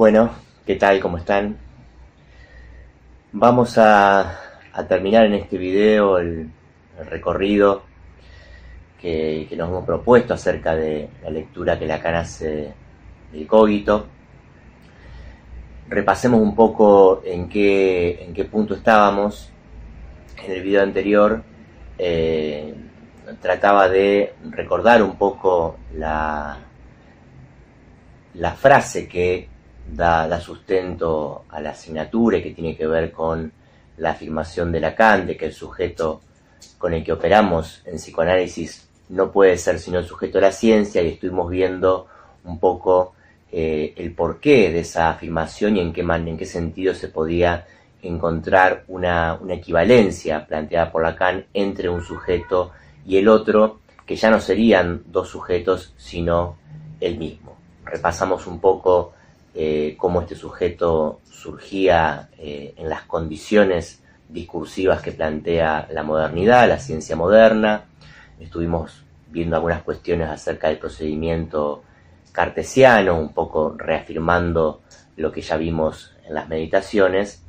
Bueno, ¿qué tal? ¿Cómo están? Vamos a, terminar en este video el, recorrido que, nos hemos propuesto acerca de la lectura que Lacan hace del cogito. Repasemos un poco en qué, en qué punto estábamos. En el video anterior eh, trataba de recordar un poco la, la frase que da, sustento a la asignatura que tiene que ver con la afirmación de Lacan de que el sujeto con el que operamos en psicoanálisis no puede ser sino el sujeto de la ciencia y estuvimos viendo un poco eh, el porqué de esa afirmación y en qué, en qué sentido se podía encontrar una, una equivalencia planteada por Lacan entre un sujeto y el otro, que ya no serían dos sujetos, sino el mismo. Repasamos un poco eh, cómo este sujeto surgía eh, en las condiciones discursivas que plantea la modernidad, la ciencia moderna. Estuvimos viendo algunas cuestiones acerca del procedimiento cartesiano, un poco reafirmando lo que ya vimos en las meditaciones,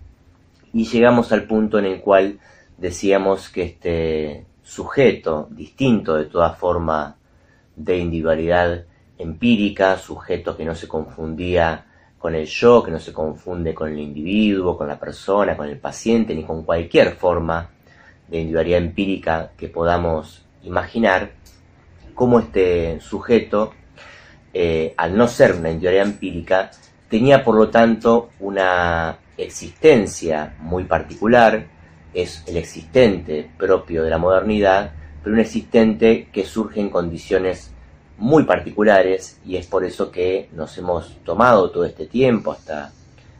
y llegamos al punto en el cual decíamos que este sujeto, distinto de toda forma de individualidad empírica, sujeto que no se confundía con el yo, que no se confunde con el individuo, con la persona, con el paciente, ni con cualquier forma de individualidad empírica que podamos imaginar, como este sujeto, eh, al no ser una individualidad empírica, tenía por lo tanto una existencia muy particular, es el existente propio de la modernidad, pero un existente que surge en condiciones muy particulares y es por eso que nos hemos tomado todo este tiempo hasta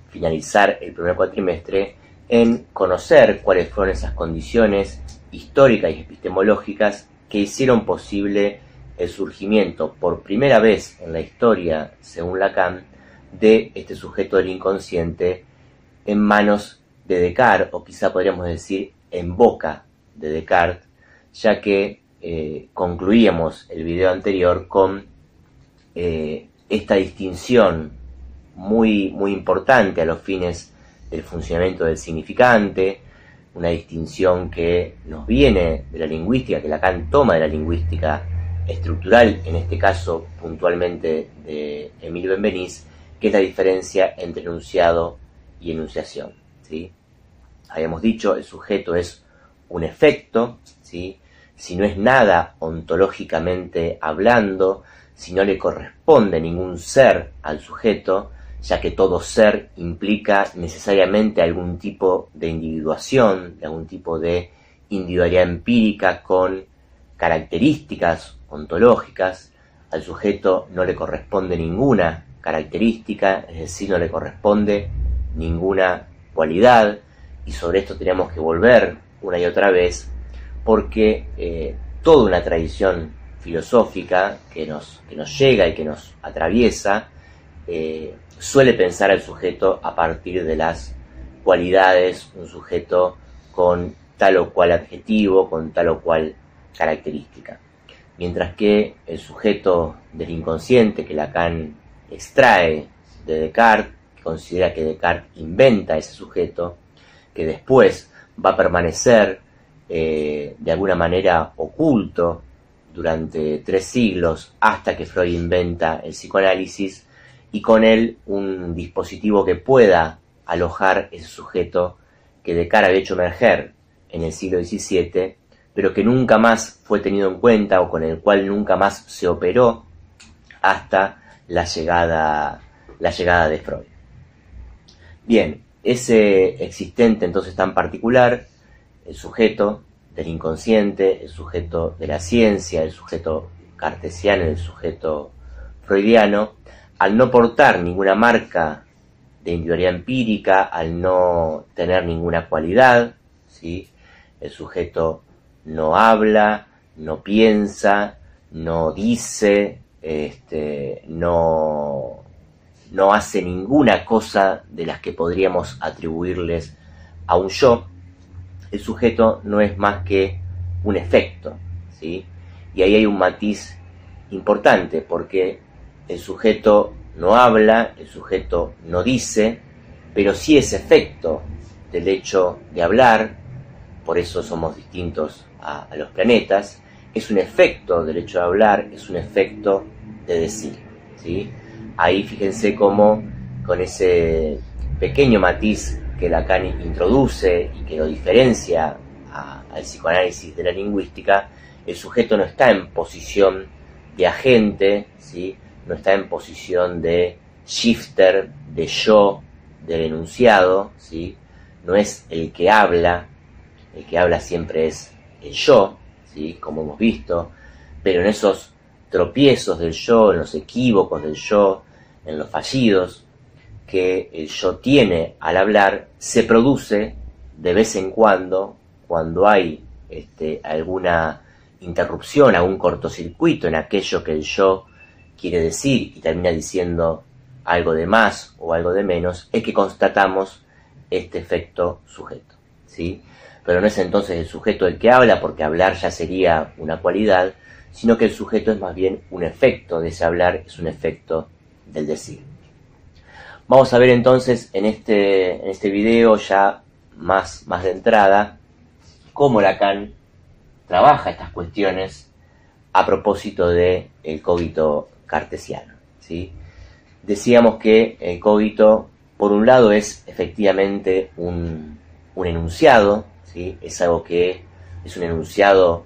finalizar el primer cuatrimestre en conocer cuáles fueron esas condiciones históricas y epistemológicas que hicieron posible el surgimiento por primera vez en la historia, según Lacan, de este sujeto del inconsciente en manos de Descartes, o quizá podríamos decir en boca de Descartes, ya que eh, concluíamos el video anterior con eh, esta distinción muy, muy importante a los fines del funcionamiento del significante, una distinción que nos viene de la lingüística, que Lacan toma de la lingüística estructural, en este caso puntualmente de Emilio Benvenís, que es la diferencia entre enunciado y enunciación. ¿sí? Habíamos dicho, el sujeto es un efecto, ¿sí? Si no es nada ontológicamente hablando, si no le corresponde ningún ser al sujeto, ya que todo ser implica necesariamente algún tipo de individuación, de algún tipo de individualidad empírica con características ontológicas, al sujeto no le corresponde ninguna característica, es decir, no le corresponde ninguna cualidad, y sobre esto tenemos que volver una y otra vez porque eh, toda una tradición filosófica que nos, que nos llega y que nos atraviesa eh, suele pensar al sujeto a partir de las cualidades, un sujeto con tal o cual adjetivo, con tal o cual característica. Mientras que el sujeto del inconsciente que Lacan extrae de Descartes, que considera que Descartes inventa ese sujeto, que después va a permanecer eh, de alguna manera oculto durante tres siglos hasta que Freud inventa el psicoanálisis y con él un dispositivo que pueda alojar ese sujeto que de cara había hecho emerger en el siglo XVII, pero que nunca más fue tenido en cuenta o con el cual nunca más se operó hasta la llegada, la llegada de Freud. Bien, ese existente entonces tan particular el sujeto del inconsciente, el sujeto de la ciencia, el sujeto cartesiano, el sujeto freudiano, al no portar ninguna marca de individualidad empírica, al no tener ninguna cualidad, ¿sí? el sujeto no habla, no piensa, no dice, este, no, no hace ninguna cosa de las que podríamos atribuirles a un yo, el sujeto no es más que un efecto, ¿sí? Y ahí hay un matiz importante, porque el sujeto no habla, el sujeto no dice, pero sí es efecto del hecho de hablar, por eso somos distintos a, los planetas, es un efecto del hecho de hablar, es un efecto de decir. ¿sí? Ahí fíjense cómo con ese pequeño matiz que Lacan introduce y que lo diferencia al psicoanálisis de la lingüística, el sujeto no está en posición de agente, ¿sí? no está en posición de shifter, de yo, del enunciado, ¿sí? no es el que habla, el que habla siempre es el yo, ¿sí? como hemos visto, pero en esos tropiezos del yo, en los equívocos del yo, en los fallidos que el yo tiene al hablar, se produce de vez en cuando, cuando hay este, alguna interrupción, algún cortocircuito en aquello que el yo quiere decir y termina diciendo algo de más o algo de menos, es que constatamos este efecto sujeto. ¿sí? Pero no es entonces el sujeto el que habla, porque hablar ya sería una cualidad, sino que el sujeto es más bien un efecto de ese hablar, es un efecto del decir. Vamos a ver entonces en este, en este video ya más, más de entrada cómo Lacan trabaja estas cuestiones a propósito del el cartesiano. ¿sí? Decíamos que el cogito, por un lado, es efectivamente un, enunciado, ¿sí? es algo que es un enunciado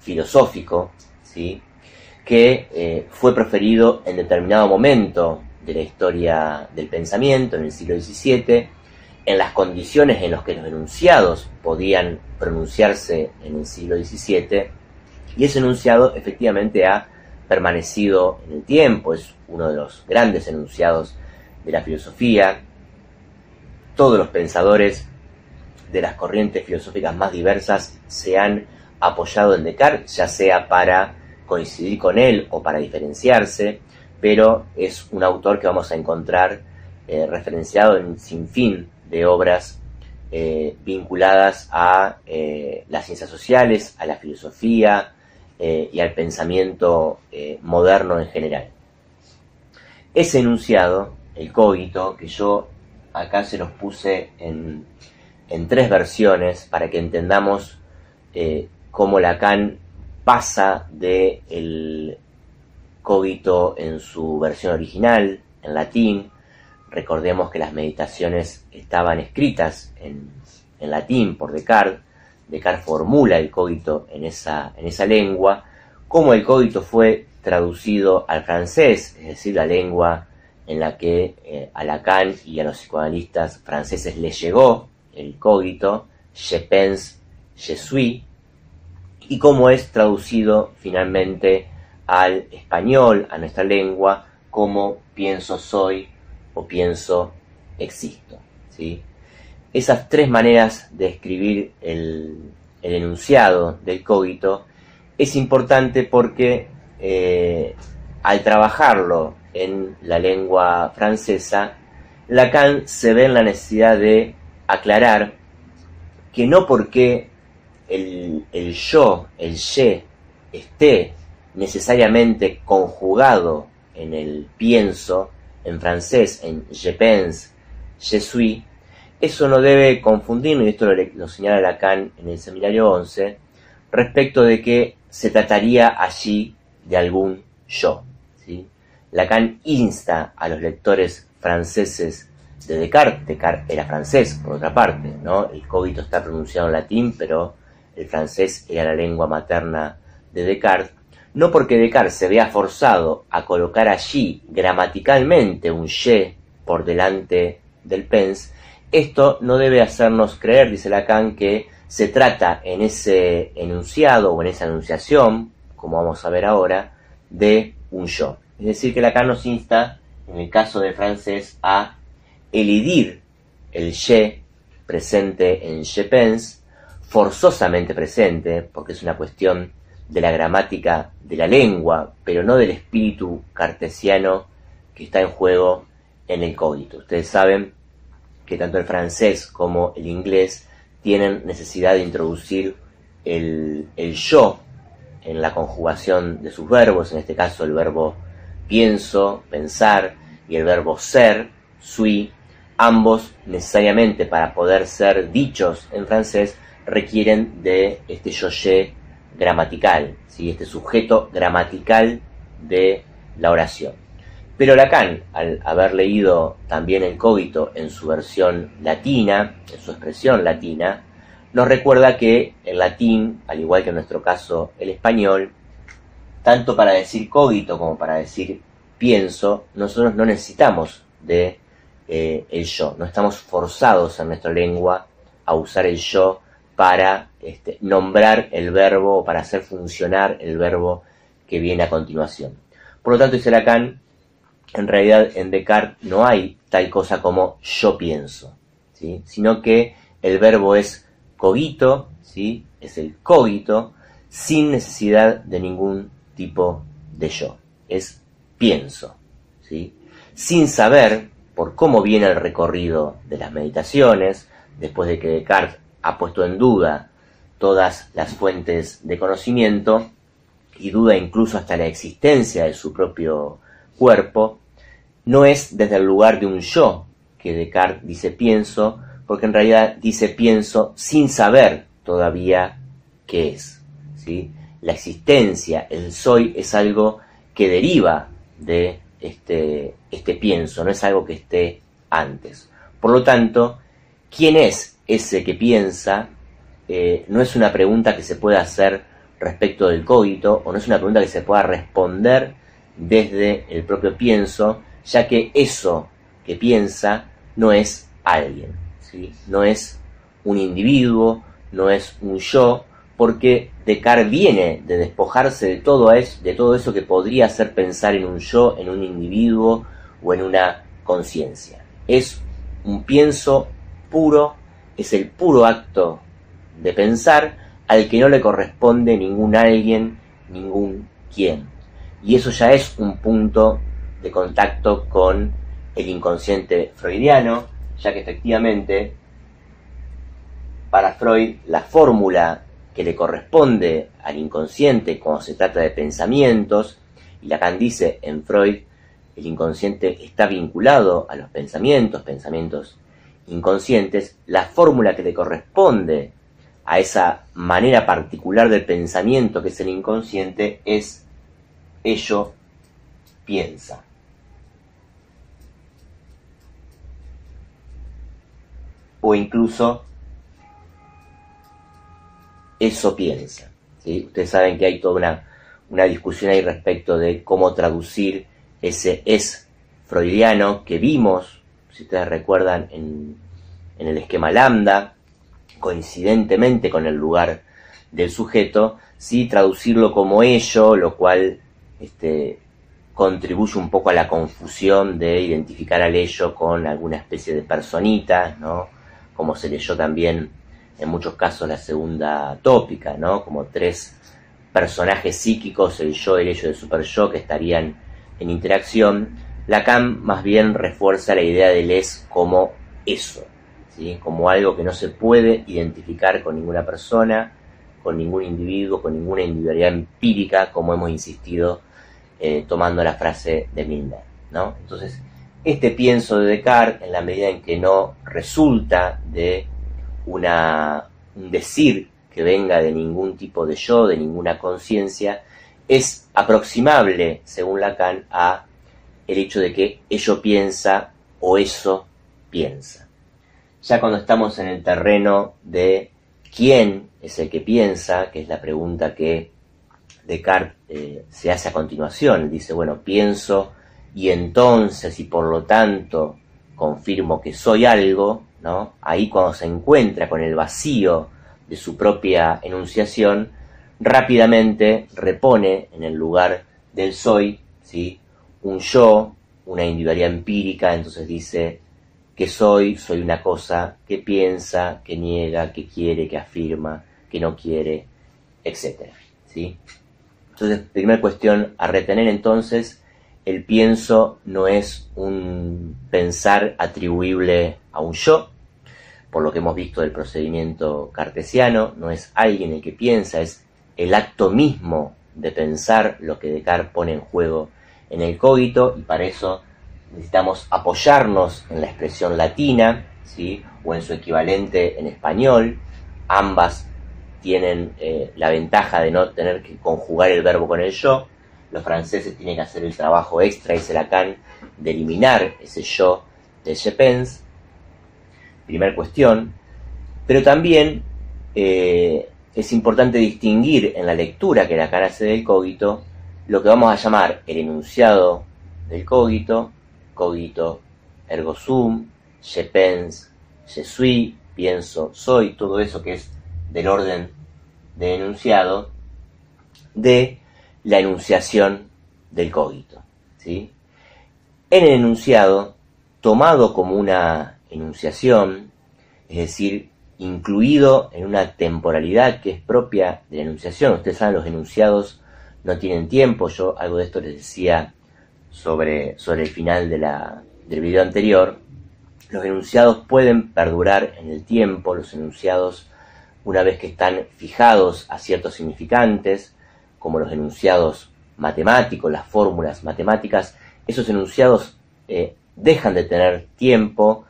filosófico, ¿sí? que eh, fue proferido en determinado momento de la historia del pensamiento, en el siglo XVII, en las condiciones en las que los enunciados podían pronunciarse en el siglo XVII, y ese enunciado efectivamente ha permanecido en el tiempo, es uno de los grandes enunciados de la filosofía. Todos los pensadores de las corrientes filosóficas más diversas se han apoyado en Descartes, ya sea para coincidir con él o para diferenciarse, pero es un autor que vamos a encontrar eh, referenciado en sinfín de obras eh, vinculadas a eh, las ciencias sociales, a la filosofía, y al pensamiento moderno en general. Ese enunciado, el cogito, que yo acá se los puse en, tres versiones para que entendamos cómo Lacan pasa de el cogito en su versión original, en latín. Recordemos que las meditaciones estaban escritas en, latín por Descartes Descartes formula el cogito en esa, en esa lengua, como el cogito fue traducido al francés, es decir, la lengua en la que eh, a Lacan y a los psicoanalistas franceses les llegó el cogito, je pense, je suis, y cómo es traducido finalmente al español, a nuestra lengua, como pienso soy o pienso existo. ¿sí? esas tres maneras de escribir el, enunciado del cogito es importante porque eh, al trabajarlo en la lengua francesa, Lacan se ve en la necesidad de aclarar que no porque el, el yo, el je, esté necesariamente conjugado en el pienso, en francés, en je pense, je suis, eso no debe confundirnos, y esto lo, señala Lacan en el seminario 11, respecto de que se trataría allí de algún yo. ¿sí? Lacan insta a los lectores franceses de Descartes, Descartes era francés, por otra parte, ¿no? El cogito está pronunciado en latín, pero el francés era la lengua materna de Descartes, no porque Descartes se vea forzado a colocar allí gramaticalmente un je por delante del pens, esto no debe hacernos creer, dice Lacan, que se trata en ese enunciado o en esa enunciación, como vamos a ver ahora, de un yo. Es decir, que Lacan nos insta, en el caso del francés, a elidir el je presente en je pense, forzosamente presente, porque es una cuestión de la gramática de la lengua, pero no del espíritu cartesiano que está en juego en el código. Ustedes saben que tanto el francés como el inglés tienen necesidad de introducir el, yo en la conjugación de sus verbos, en este caso el verbo pienso, pensar, y el verbo ser, sui, ambos necesariamente para poder ser dichos en francés requieren de este yoye gramatical, ¿sí? este sujeto gramatical de la oración. Pero Lacan, al haber leído también el cogito en su versión latina, en su expresión latina, nos recuerda que el latín, al igual que en nuestro caso el español, tanto para decir cogito como para decir pienso, nosotros no necesitamos de eh, el yo, no estamos forzados en nuestra lengua a usar el yo para este, nombrar el verbo o para hacer funcionar el verbo que viene a continuación. Por lo tanto, dice Lacan, en realidad en Descartes no hay tal cosa como yo pienso, sino que el verbo es cogito, es el cogito, sin necesidad de ningún tipo de yo. Es pienso, sin saber por cómo viene el recorrido de las meditaciones, después de que Descartes ha puesto en duda todas las fuentes de conocimiento y duda incluso hasta la existencia de su propio cuerpo, no es desde el lugar de un yo que Descartes dice pienso, porque en realidad dice pienso sin saber todavía qué es. La existencia, el soy, es algo que deriva de este, este pienso, no es algo que esté antes. Por lo tanto, ¿quién es ese que piensa? Eh, no es una pregunta que se pueda hacer respecto del cogito o no es una pregunta que se pueda responder desde el propio pienso, ya que eso que piensa no es alguien, no es un individuo, no es un yo, porque Descartes viene de despojarse de todo, eso, de todo eso que podría hacer pensar en un yo, en un individuo o en una conciencia. Es un pienso puro, es el puro acto de pensar al que no le corresponde ningún alguien, ningún quién. Y eso ya es un punto de contacto con el inconsciente freudiano, ya que efectivamente para Freud la fórmula que le corresponde al inconsciente cuando se trata de pensamientos, y Lacan dice en Freud, el inconsciente está vinculado a los pensamientos, pensamientos inconscientes, la fórmula que le corresponde a esa manera particular del pensamiento que es el inconsciente es ello piensa. O incluso eso piensa. Ustedes saben que hay toda una, una discusión ahí respecto de cómo traducir ese es freudiano que vimos, si ustedes recuerdan, en, el esquema lambda, coincidentemente con el lugar del sujeto, sí traducirlo como ello, lo cual este, contribuye un poco a la confusión de identificar al ello con alguna especie de personita, ¿no? Como se leyó también en muchos casos la segunda tópica, ¿no? Como tres personajes psíquicos, el yo, el ello y el super yo, que estarían en interacción. Lacan más bien refuerza la idea del es como eso, como algo que no se puede identificar con ninguna persona, con ningún individuo, con ninguna individualidad empírica, como hemos insistido eh, tomando la frase de Milner. ¿no? Entonces, este pienso de Descartes, en la medida en que no resulta de una, un decir que venga de ningún tipo de yo, de ninguna conciencia, es aproximable, según Lacan, a el hecho de que ello piensa o eso piensa. Ya cuando estamos en el terreno de quién es el que piensa, que es la pregunta que Descartes eh, se hace a continuación, dice, bueno, pienso y entonces y por lo tanto confirmo que soy algo, Ahí cuando se encuentra con el vacío de su propia enunciación, rápidamente repone en el lugar del soy, ¿sí? Un yo, una individualidad empírica, entonces dice que soy, soy una cosa que piensa, que niega, que quiere, que afirma, que no quiere, etc. ¿sí? Entonces, primera cuestión a retener entonces, el pienso no es un pensar atribuible a un yo, por lo que hemos visto del procedimiento cartesiano, no es alguien el que piensa, es el acto mismo de pensar lo que Descartes pone en juego en el cogito, y para eso necesitamos apoyarnos en la expresión latina, ¿sí? o en su equivalente en español. Ambas tienen eh, la ventaja de no tener que conjugar el verbo con el yo. Los franceses tienen que hacer el trabajo extra, dice Lacan, de eliminar ese yo de je pense. Primer cuestión. Pero también eh, es importante distinguir en la lectura que Lacan hace del cogito lo que vamos a llamar el enunciado del cogito, cogito ergo sum, je pense, je suis, pienso, soy, todo eso que es del orden de enunciado, de la enunciación del cogito. ¿sí? En el enunciado, tomado como una enunciación, es decir, incluido en una temporalidad que es propia de la enunciación. Ustedes saben, los enunciados no tienen tiempo. Yo algo de esto les decía sobre, sobre el final de la, del video anterior. Los enunciados pueden perdurar en el tiempo, los enunciados una vez que están fijados a ciertos significantes, como los enunciados matemáticos, las fórmulas matemáticas, esos enunciados eh, dejan de tener tiempo,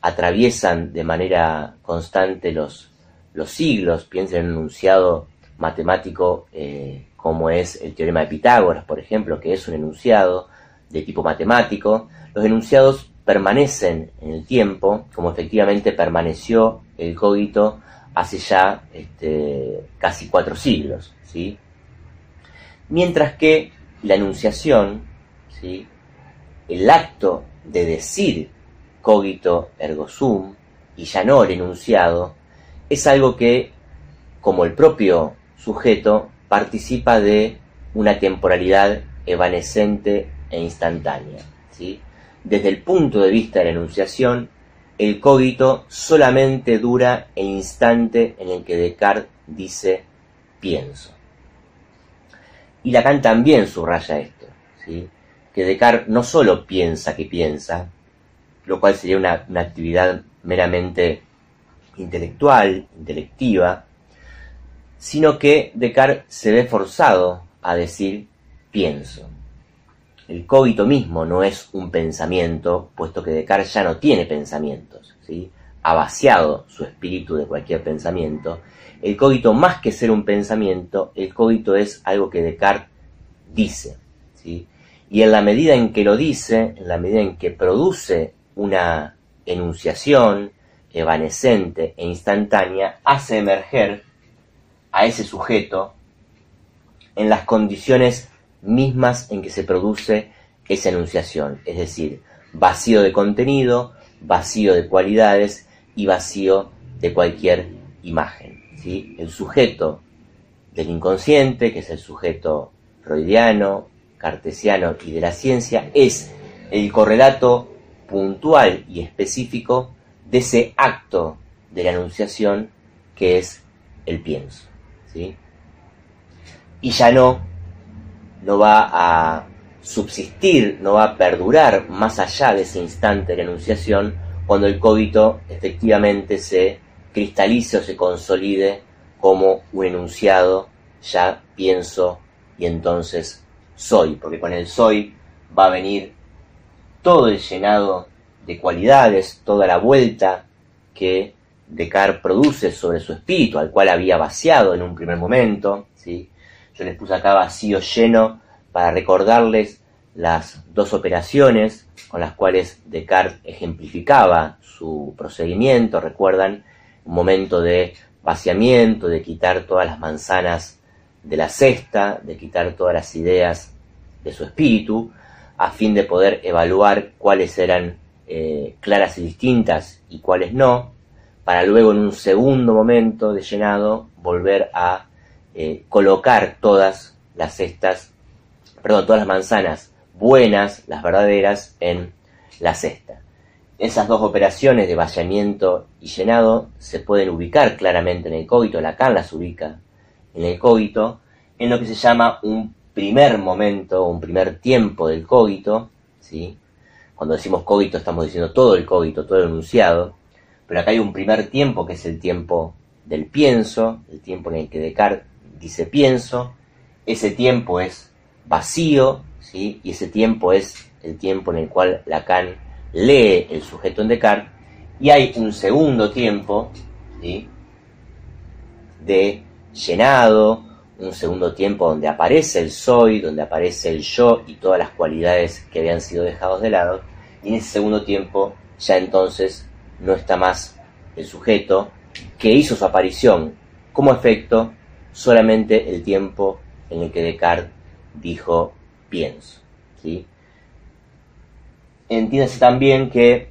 atraviesan de manera constante los, los siglos, piensen en un enunciado matemático eh, como es el teorema de Pitágoras, por ejemplo, que es un enunciado de tipo matemático, los enunciados permanecen en el tiempo, como efectivamente permaneció el cogito hace ya este, casi cuatro siglos, ¿sí? Mientras que la enunciación, ¿sí? el acto de decir cogito ergo sum y ya no el enunciado, es algo que, como el propio sujeto, participa de una temporalidad evanescente e instantánea. Desde el punto de vista de la enunciación, el cogito solamente dura el instante en el que Descartes dice pienso. Y Lacan también subraya esto, que Descartes no solo piensa que piensa, lo cual sería una actividad meramente intelectual, intelectiva, sino que Descartes se ve forzado a decir pienso. El cogito mismo no es un pensamiento, puesto que Descartes ya no tiene pensamientos, ¿sí? ha vaciado su espíritu de cualquier pensamiento. El cogito, más que ser un pensamiento, el cogito es algo que Descartes dice. ¿sí? Y en la medida en que lo dice, en la medida en que produce una enunciación evanescente e instantánea, hace emerger a ese sujeto en las condiciones mismas en que se produce esa enunciación, es decir, vacío de contenido, vacío de cualidades y vacío de cualquier imagen. El sujeto del inconsciente, que es el sujeto freudiano, cartesiano y de la ciencia, es el correlato puntual y específico de ese acto de la enunciación que es el pienso. Y ya no no va a subsistir, no va a perdurar más allá de ese instante de enunciación cuando el cogito efectivamente se cristalice o se consolide como un enunciado, ya pienso y entonces soy, porque con el soy va a venir todo el llenado de cualidades, toda la vuelta que Descartes produce sobre su espíritu, al cual había vaciado en un primer momento, ¿sí? Yo les puse acá vacío lleno para recordarles las dos operaciones con las cuales Descartes ejemplificaba su procedimiento. Recuerdan un momento de vaciamiento, de quitar todas las manzanas de la cesta, de quitar todas las ideas de su espíritu, a fin de poder evaluar cuáles eran eh, claras y distintas y cuáles no, para luego en un segundo momento de llenado volver a eh, colocar todas las cestas, perdón, todas las manzanas buenas, las verdaderas, en la cesta. Esas dos operaciones de vaciamiento y llenado se pueden ubicar claramente en el cogito, Lacan las ubica en el cogito, en lo que se llama un primer momento, un primer tiempo del cogito, ¿sí? Cuando decimos cogito estamos diciendo todo el cogito, todo el enunciado, pero acá hay un primer tiempo que es el tiempo del pienso, el tiempo en el que Descartes dice pienso, ese tiempo es vacío, ¿sí? y ese tiempo es el tiempo en el cual Lacan lee el sujeto en Descartes, y hay un segundo tiempo de llenado, un segundo tiempo donde aparece el soy, donde aparece el yo y todas las cualidades que habían sido dejados de lado, y en ese segundo tiempo ya entonces no está más el sujeto que hizo su aparición como efecto solamente el tiempo en el que Descartes dijo pienso. ¿sí? Entiéndase también que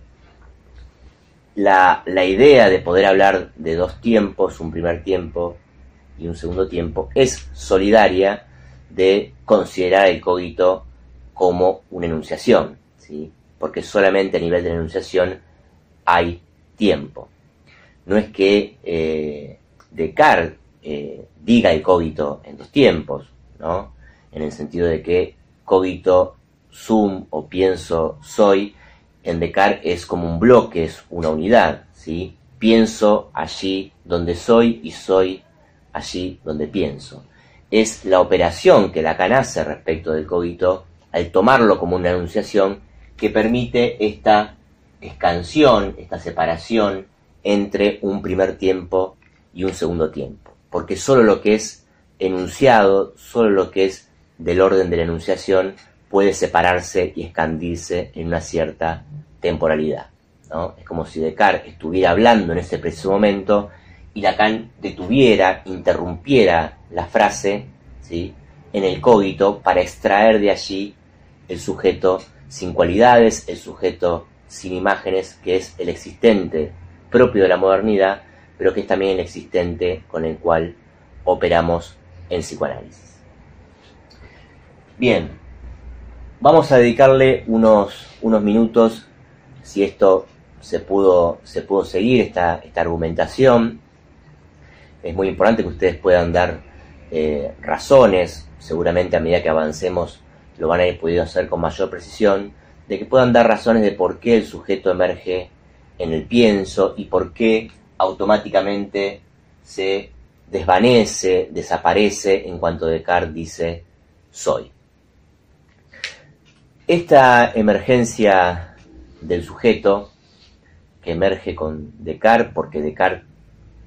la, la idea de poder hablar de dos tiempos, un primer tiempo y un segundo tiempo, es solidaria de considerar el cogito como una enunciación, ¿sí? porque solamente a nivel de la enunciación hay tiempo. No es que eh, Descartes eh, diga el cogito en dos tiempos, ¿no? en el sentido de que cogito sum o pienso soy en Descartes es como un bloque, es una unidad, ¿sí? Pienso allí donde soy y soy allí donde pienso. Es la operación que Lacan hace respecto del cogito al tomarlo como una enunciación que permite esta escansión, esta separación entre un primer tiempo y un segundo tiempo. Porque solo lo que es enunciado, solo lo que es del orden de la enunciación, puede separarse y expandirse en una cierta temporalidad. ¿no? Es como si Descartes estuviera hablando en ese preciso momento y Lacan detuviera, interrumpiera la frase ¿sí? en el cogito para extraer de allí el sujeto sin cualidades, el sujeto sin imágenes, que es el existente propio de la modernidad, pero que es también el existente con el cual operamos en psicoanálisis. Bien, Vamos a dedicarle unos, unos minutos, si esto se pudo, se pudo seguir, esta, esta argumentación. Es muy importante que ustedes puedan dar eh, razones, seguramente a medida que avancemos lo van a ir pudiendo hacer con mayor precisión, de que puedan dar razones de por qué el sujeto emerge en el pienso y por qué automáticamente se desvanece, desaparece en cuanto Descartes dice soy. Esta emergencia del sujeto, que emerge con Descartes, porque Descartes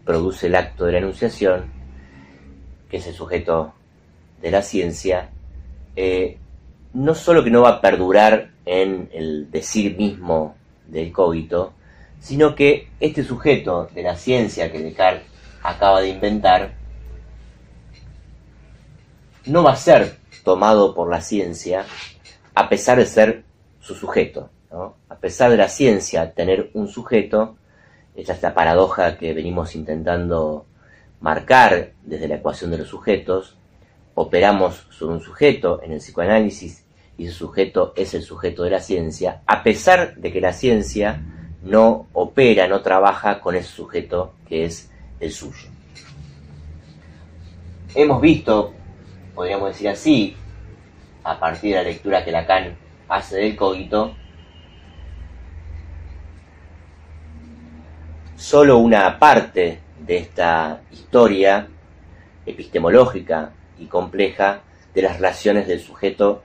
produce el acto de la enunciación, que es el sujeto de la ciencia, eh, no solo que no va a perdurar en el decir mismo del cogito, sino que este sujeto de la ciencia que Descartes acaba de inventar, no va a ser tomado por la ciencia a pesar de ser su sujeto. A pesar de la ciencia tener un sujeto, esta es la paradoja que venimos intentando marcar desde la ecuación de los sujetos, operamos sobre un sujeto en el psicoanálisis y ese sujeto es el sujeto de la ciencia, a pesar de que la ciencia no opera, no trabaja con ese sujeto que es el suyo. Hemos visto, podríamos decir así, a partir de la lectura que Lacan hace del cogito, solo una parte de esta historia epistemológica y compleja de las relaciones del sujeto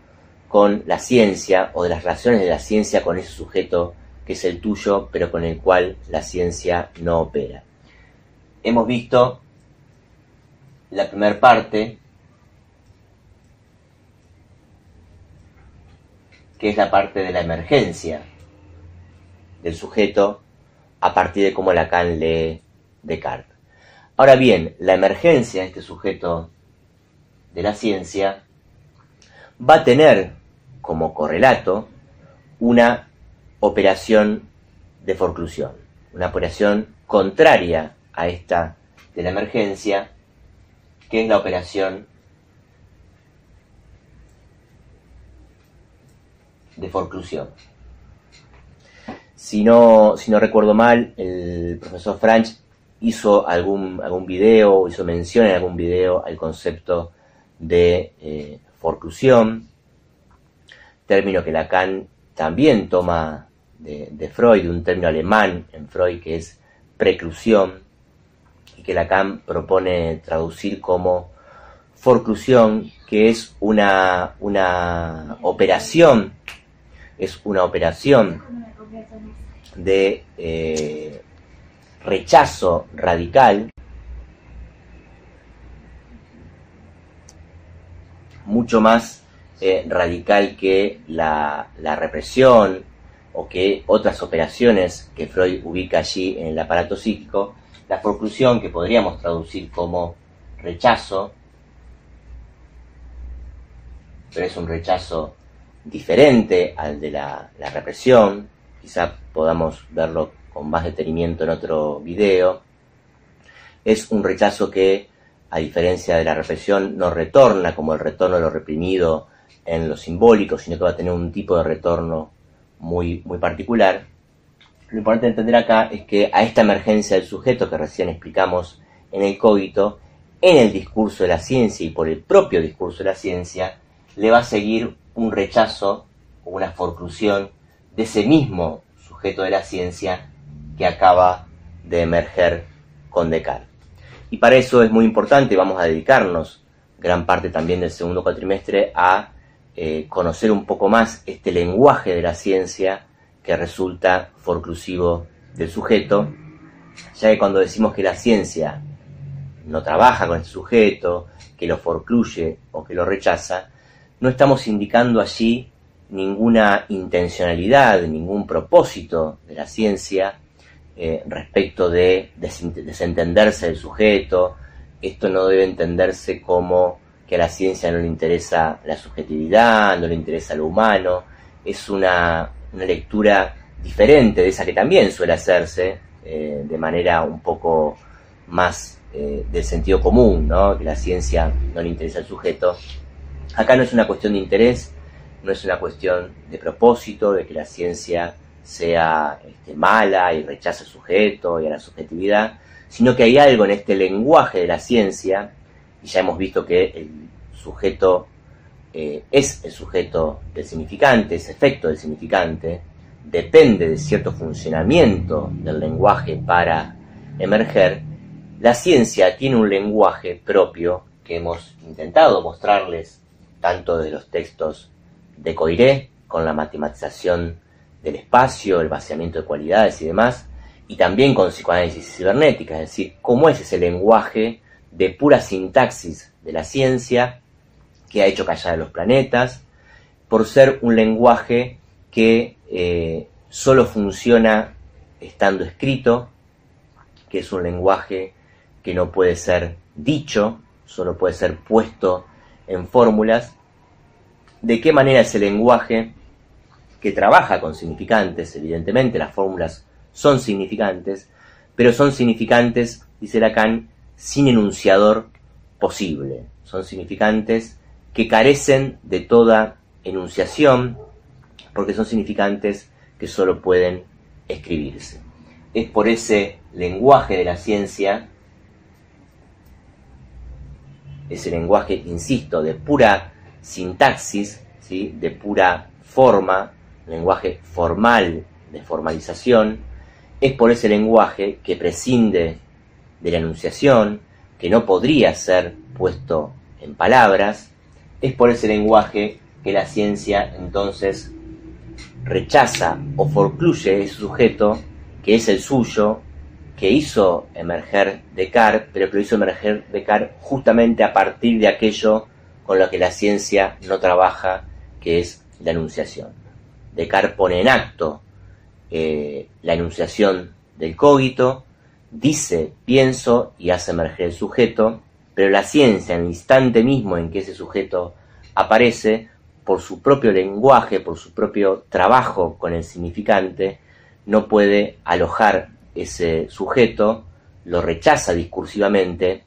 con la ciencia o de las relaciones de la ciencia con ese sujeto que es el tuyo pero con el cual la ciencia no opera. Hemos visto la primera parte que es la parte de la emergencia del sujeto a partir de cómo Lacan lee Descartes. Ahora bien, la emergencia de este sujeto de la ciencia va a tener como correlato una operación de forclusión, una operación contraria a esta de la emergencia, que es la operación de forclusión. Si no, si no recuerdo mal, el profesor Franch hizo algún, algún video, hizo mención en algún video al concepto de eh, forclusión, término que Lacan también toma de, de, Freud, un término alemán en Freud que es preclusión, y que Lacan propone traducir como forclusión, que es una, una operación es una operación de eh, rechazo radical, mucho más eh, radical que la, represión o que otras operaciones que Freud ubica allí en el aparato psíquico, la forclusión que podríamos traducir como rechazo, pero es un rechazo diferente al de la, represión, quizá podamos verlo con más detenimiento en otro video, es un rechazo que, a diferencia de la represión, no retorna como el retorno de lo reprimido en lo simbólico, sino que va a tener un tipo de retorno muy, muy particular. Lo importante entender acá es que a esta emergencia del sujeto que recién explicamos en el cogito, en el discurso de la ciencia y por el propio discurso de la ciencia, le va a seguir un rechazo o una forclusión de ese mismo sujeto de la ciencia que acaba de emerger con Descartes. Y para eso es muy importante, vamos a dedicarnos gran parte también del segundo cuatrimestre a eh, conocer un poco más este lenguaje de la ciencia que resulta forclusivo del sujeto, ya que cuando decimos que la ciencia no trabaja con este sujeto, que lo forcluye o que lo rechaza, no estamos indicando allí ninguna intencionalidad, ningún propósito de la ciencia eh, respecto de desentenderse del sujeto. Esto no debe entenderse como que a la ciencia no le interesa la subjetividad, no le interesa lo humano. Es una, lectura diferente de esa que también suele hacerse eh, de manera un poco más eh, del sentido común, ¿no? que la ciencia no le interesa al sujeto, Acá no es una cuestión de interés, no es una cuestión de propósito, de que la ciencia sea este, mala y rechace al sujeto y a la subjetividad, sino que hay algo en este lenguaje de la ciencia, y ya hemos visto que el sujeto eh, es el sujeto del significante, es efecto del significante, depende de cierto funcionamiento del lenguaje para emerger, la ciencia tiene un lenguaje propio que hemos intentado mostrarles tanto de los textos de Coiré, con la matematización del espacio, el vaciamiento de cualidades y demás, y también con psicoanálisis cibernética, es decir, cómo es ese lenguaje de pura sintaxis de la ciencia que ha hecho callar a los planetas, por ser un lenguaje que eh, solo funciona estando escrito, que es un lenguaje que no puede ser dicho, solo puede ser puesto en fórmulas, de qué manera ese lenguaje que trabaja con significantes, evidentemente las fórmulas son significantes, pero son significantes, dice Lacan, sin enunciador posible. Son significantes que carecen de toda enunciación, porque son significantes que solo pueden escribirse. Es por ese lenguaje de la ciencia ese lenguaje, insisto, de pura sintaxis, ¿sí? de pura forma, lenguaje formal, de formalización, es por ese lenguaje que prescinde de la enunciación, que no podría ser puesto en palabras, es por ese lenguaje que la ciencia entonces rechaza o forcluye ese sujeto que es el suyo que hizo emerger Descartes, pero que lo hizo emerger Descartes justamente a partir de aquello con lo que la ciencia no trabaja, que es la enunciación. Descartes pone en acto eh, la enunciación del cogito, dice, pienso y hace emerger el sujeto, pero la ciencia, en el instante mismo en que ese sujeto aparece, por su propio lenguaje, por su propio trabajo con el significante, no puede alojar ese sujeto, lo rechaza discursivamente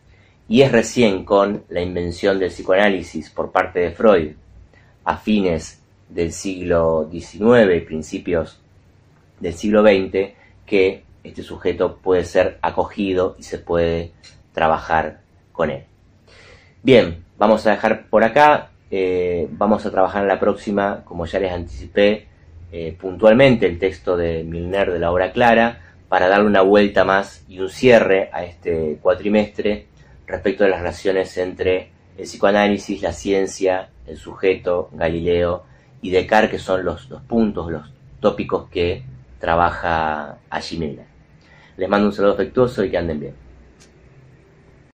y es recién con la invención del psicoanálisis por parte de Freud a fines del siglo XIX y principios del siglo XX que este sujeto puede ser acogido y se puede trabajar con él. Bien, vamos a dejar por acá, eh, vamos a trabajar en la próxima, como ya les anticipé, eh, puntualmente el texto de Milner de la obra clara, para darle una vuelta más y un cierre a este cuatrimestre respecto de las relaciones entre el psicoanálisis, la ciencia, el sujeto, Galileo y Descartes, que son los, los puntos, los tópicos que trabaja Ashimena. Les mando un saludo afectuoso y que anden bien.